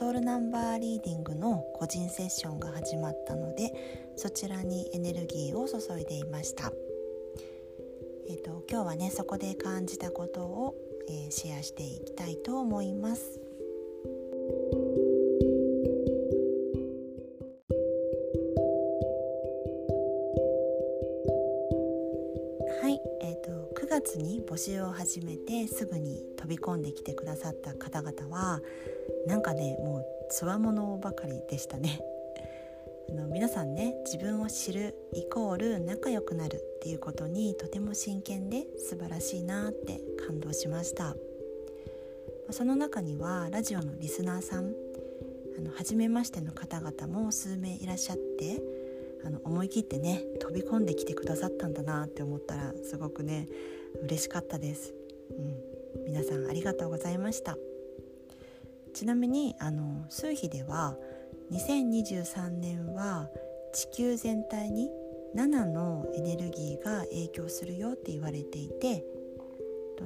ソウルナンバーリーディングの個人セッションが始まったのでそちらにエネルギーを注いでいました。えーと、今日はねそこで感じたことを、えー、シェアしていきたいと思います。はい9月に募集を始めてすぐに飛び込んできてくださった方々はなんかねもうつわものばかりでしたね。あの皆さんね自分を知るイコール仲良くなるっていうことにとても真剣で素晴らしいなって感動しました。その中にはラジオのリスナーさんあの初めましての方々も数名いらっしゃってあの思い切ってね飛び込んできてくださったんだなって思ったらすごくね嬉しかったです、うん、皆さんありがとうございました。ちなみにあの数比では2023年は地球全体に7のエネルギーが影響するよって言われていて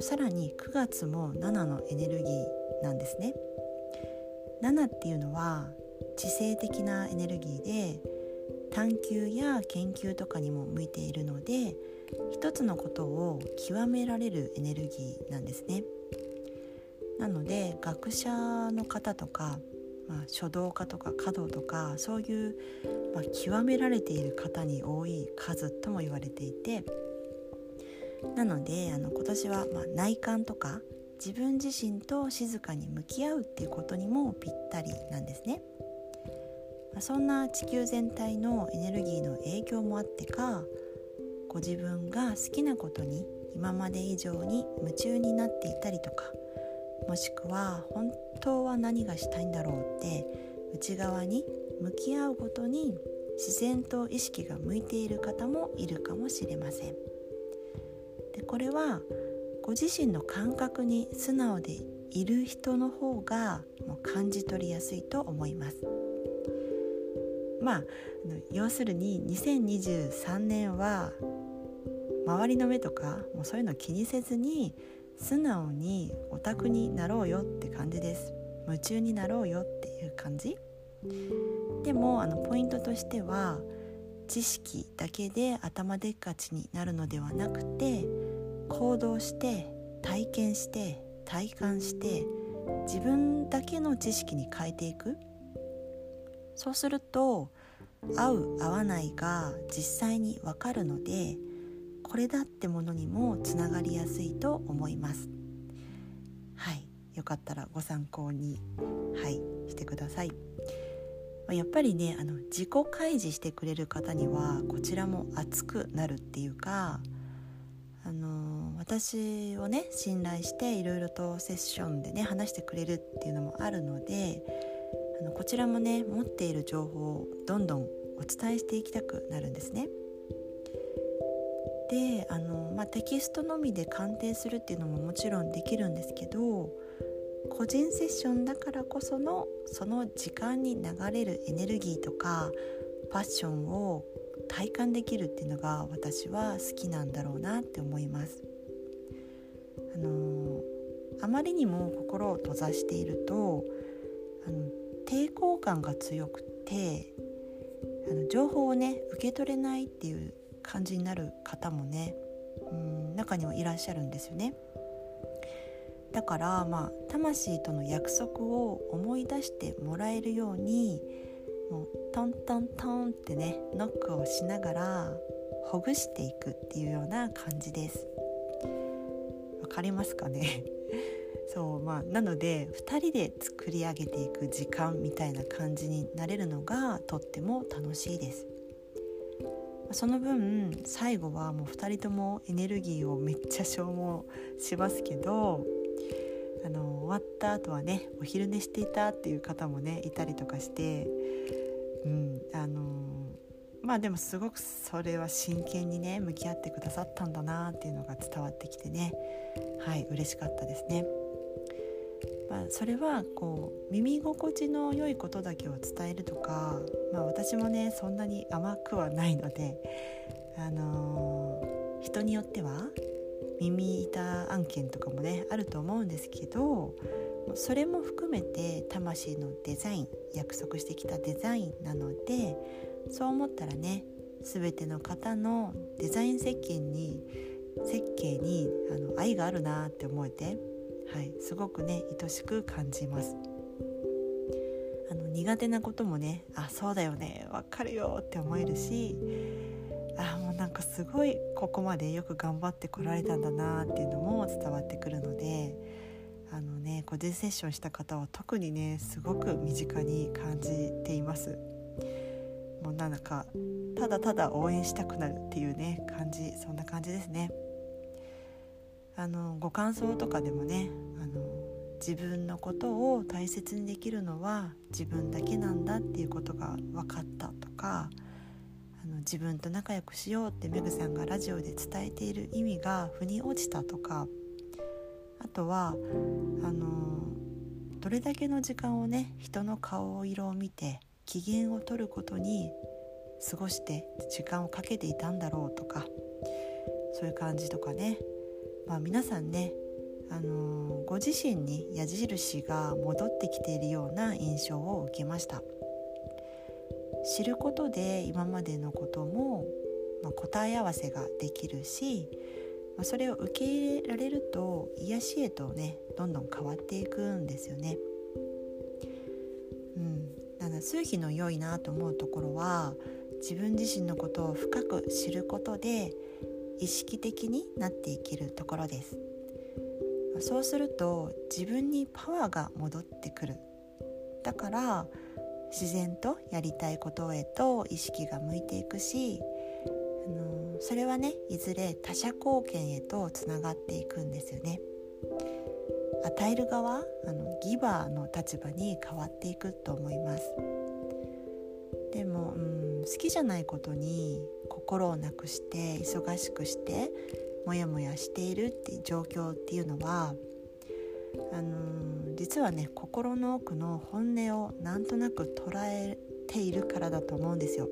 さらに9月も7のエネルギーなんですね7っていうのは知性的なエネルギーで探求や研究とかにも向いているので一つのことを極められるエネルギーなんですね。なので学者の方とか、まあ、書道家とか華道とかそういう、まあ、極められている方に多い数とも言われていてなのであの今年は、まあ、内観とか自分自身と静かに向き合うっていうことにもぴったりなんですね。そんな地球全体のエネルギーの影響もあってかご自分が好きなことに今まで以上に夢中になっていたりとかもしくは本当は何がしたいんだろうって内側に向き合うことに自然と意識が向いている方もいるかもしれません。でこれはご自身の感覚に素直でいる人の方がもう感じ取りやすいと思います。まあ要するに2023年は周りの目とかもうそういうの気にせずに素直にオタクになろうよって感じです。夢中になろうよっていう感じ？でもあのポイントとしては知識だけで頭でっかちになるのではなくて行動して体験して体感して自分だけの知識に変えていく。そうすると合う合わないが実際にわかるのでこれだってものにもつながりやすいと思います。はい。よかったらご参考にはいしてください。やっぱりねあの自己開示してくれる方にはこちらも熱くなるっていうかあの私をね信頼していろいろとセッションでね話してくれるっていうのもあるのであのこちらもね持っている情報をどんどんお伝えしていきたくなるんですね。であの、まあ、テキストのみで鑑定するっていうのももちろんできるんですけど個人セッションだからこそのその時間に流れるエネルギーとかパッションを体感できるっていうのが私は好きなんだろうなって思います。あのあまりにも心を閉ざしているとあの抵抗感が強くてあの情報をね受け取れないっていう感じになる方もねうん中にはいらっしゃるんですよね。だからまあ魂との約束を思い出してもらえるようにもうトントントンってねノックをしながらほぐしていくっていうような感じです。わかりますかね？そうまあなので2人で作り上げていく時間みたいな感じになれるのがとっても楽しいです。その分最後はもう2人ともエネルギーをめっちゃ消耗しますけどあの終わった後はねお昼寝していたっていう方もねいたりとかしてうんあのまあでもすごくそれは真剣にね向き合ってくださったんだなっていうのが伝わってきてねはい嬉しかったですね。まあ、それはこう耳心地の良いことだけを伝えるとか、まあ、私もねそんなに甘くはないので、あのー、人によっては耳板案件とかもねあると思うんですけどそれも含めて魂のデザイン約束してきたデザインなのでそう思ったらね全ての方のデザイン設計に設計にあの愛があるなって思えて、はい、すごくね愛しく感じます。あの苦手なこともねあそうだよねわかるよって思えるしあもうなんかすごいここまでよく頑張ってこられたんだなっていうのも伝わってくるのであのね個人セッションした方は特にねすごく身近に感じています。もうなんかただただ応援したくなるっていうね感じそんな感じですね。あのご感想とかでもねあの自分のことを大切にできるのは自分だけなんだっていうことが分かったとかあの自分と仲良くしようってメグさんがラジオで伝えている意味が腑に落ちたとかあとはあのどれだけの時間をね人の顔色を見て機嫌を取ることに過ごして時間をかけていたんだろうとかそういう感じとかね、まあ、皆さんね、あのー、ご自身に矢印が戻ってきているような印象を受けました知ることで今までのことも、まあ、答え合わせができるし、まあ、それを受け入れられると癒しへとねどんどん変わっていくんですよねうん何か。数比の良いなと思うところは自分自身のことを深く知ることで意識的になっていけるところです。そうすると自分にパワーが戻ってくる。だから自然とやりたいことへと意識が向いていくしあのそれはねいずれ他者貢献へとつながっていくんですよね。与える側あのギバーの立場に変わっていくと思います。でも、うん、好きじゃないことに心をなくして忙しくしてモヤモヤしているっていう状況っていうのはあの、実はね心の奥の本音をなんとなく捉えているからだと思うんですよ。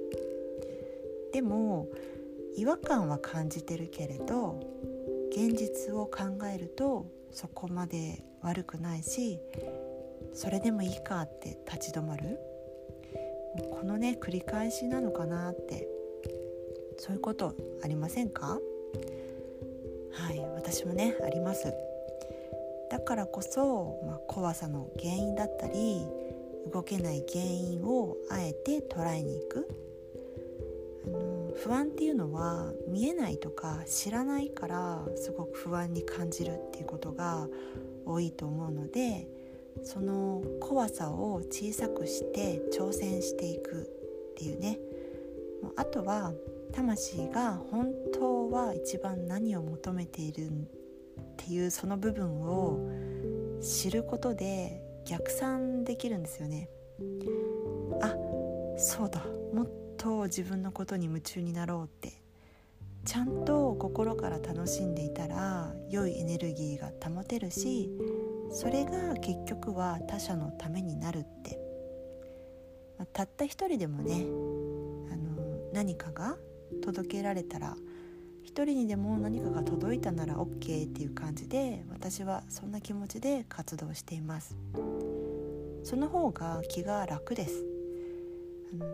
でも違和感は感じてるけれど現実を考えるとそこまで悪くないしそれでもいいかって立ち止まる。このね繰り返しなのかなってそういうことありませんか？はい私もねあります。だからこそ、まあ、怖さの原因だったり動けない原因をあえて捉えに行く。あの不安っていうのは見えないとか知らないからすごく不安に感じるっていうことが多いと思うのでその怖さを小さくして挑戦していくっていうね。あとは魂が本当は一番何を求めているっていうその部分を知ることで逆算できるんですよね。あそうだ。もっと自分のことに夢中になろうって。ちゃんと心から楽しんでいたら良いエネルギーが保てるしそれが結局は他者のためになるって、まあ、たった一人でもねあの何かが届けられたら一人にでも何かが届いたなら OK っていう感じで私はそんな気持ちで活動していますその方が気が楽です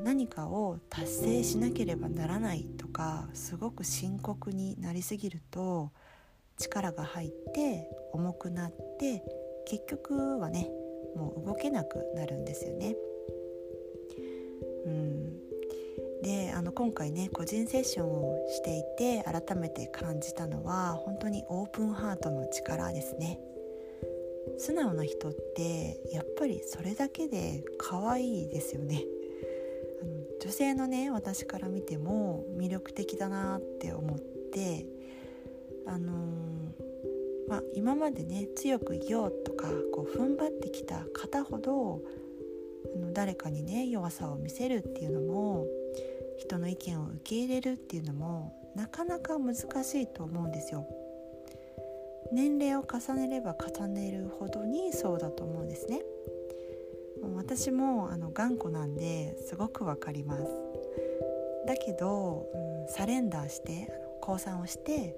何かを達成しなければならないとかすごく深刻になりすぎると力が入って重くなって結局はねもう動けなくなるんですよね。今回ね個人セッションをしていて改めて感じたのは本当にオープンハートの力ですね。素直な人ってやっぱりそれだけで可愛いですよね。あの女性のね私から見ても魅力的だなって思ってあのー、まあ、今までね強くいようとかこう踏ん張ってきた方ほどあの誰かにね弱さを見せるっていうのも人の意見を受け入れるっていうのもなかなか難しいと思うんですよ。年齢を重ねれば重ねるほどにそうだと思うんですね。もう私もあの頑固なんですごくわかりますだけど、うん、サレンダーして降参をして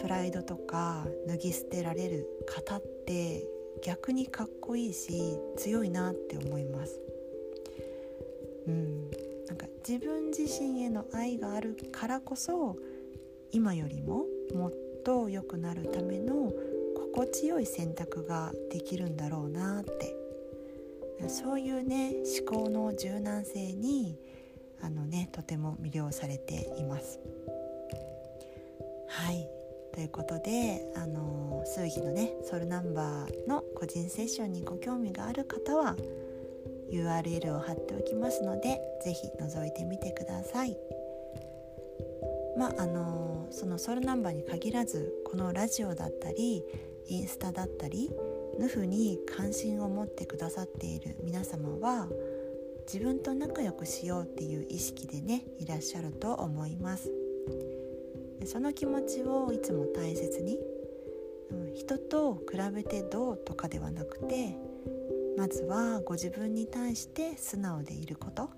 プライドとか脱ぎ捨てられる方って逆にかっこいいし強いなって思いますうんなんか自分自身への愛があるからこそ今よりももっと良くなるための心地よい選択ができるんだろうなってそういうね思考の柔軟性にあのねとても魅了されています。はいということであの数秘のねソルナンバーの個人セッションにご興味がある方は URL を貼っておきますので是非覗いてみてください。まああのそのソルナンバーに限らずこのラジオだったりインスタだったりヌフに関心を持ってくださっている皆様は自分と仲良くしようっていう意識でねいらっしゃると思いますその気持ちをいつも大切に人と比べてどうとかではなくてまずはご自分に対して素直でいること。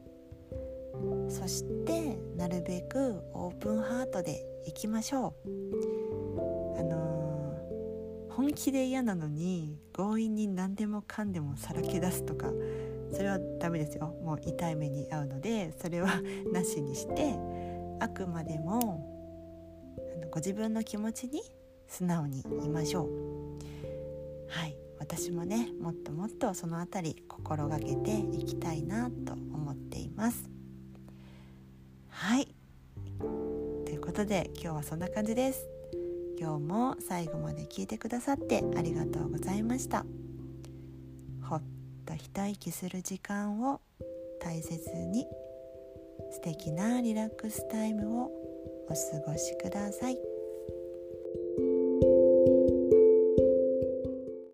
そしてなるべくオープンハートでいきましょう。あの本気で嫌なのに強引に何でもかんでもさらけ出すとかそれはダメですよ。もう痛い目に遭うのでそれはなしにしてあくまでもあのご自分の気持ちに素直にいましょう。はい。私もねもっともっとその辺り心がけていきたいなと思っています。はい。ということで今日はそんな感じです。今日も最後まで聞いてくださってありがとうございました。ほっと一息する時間を大切に素敵なリラックスタイムをお過ごしください。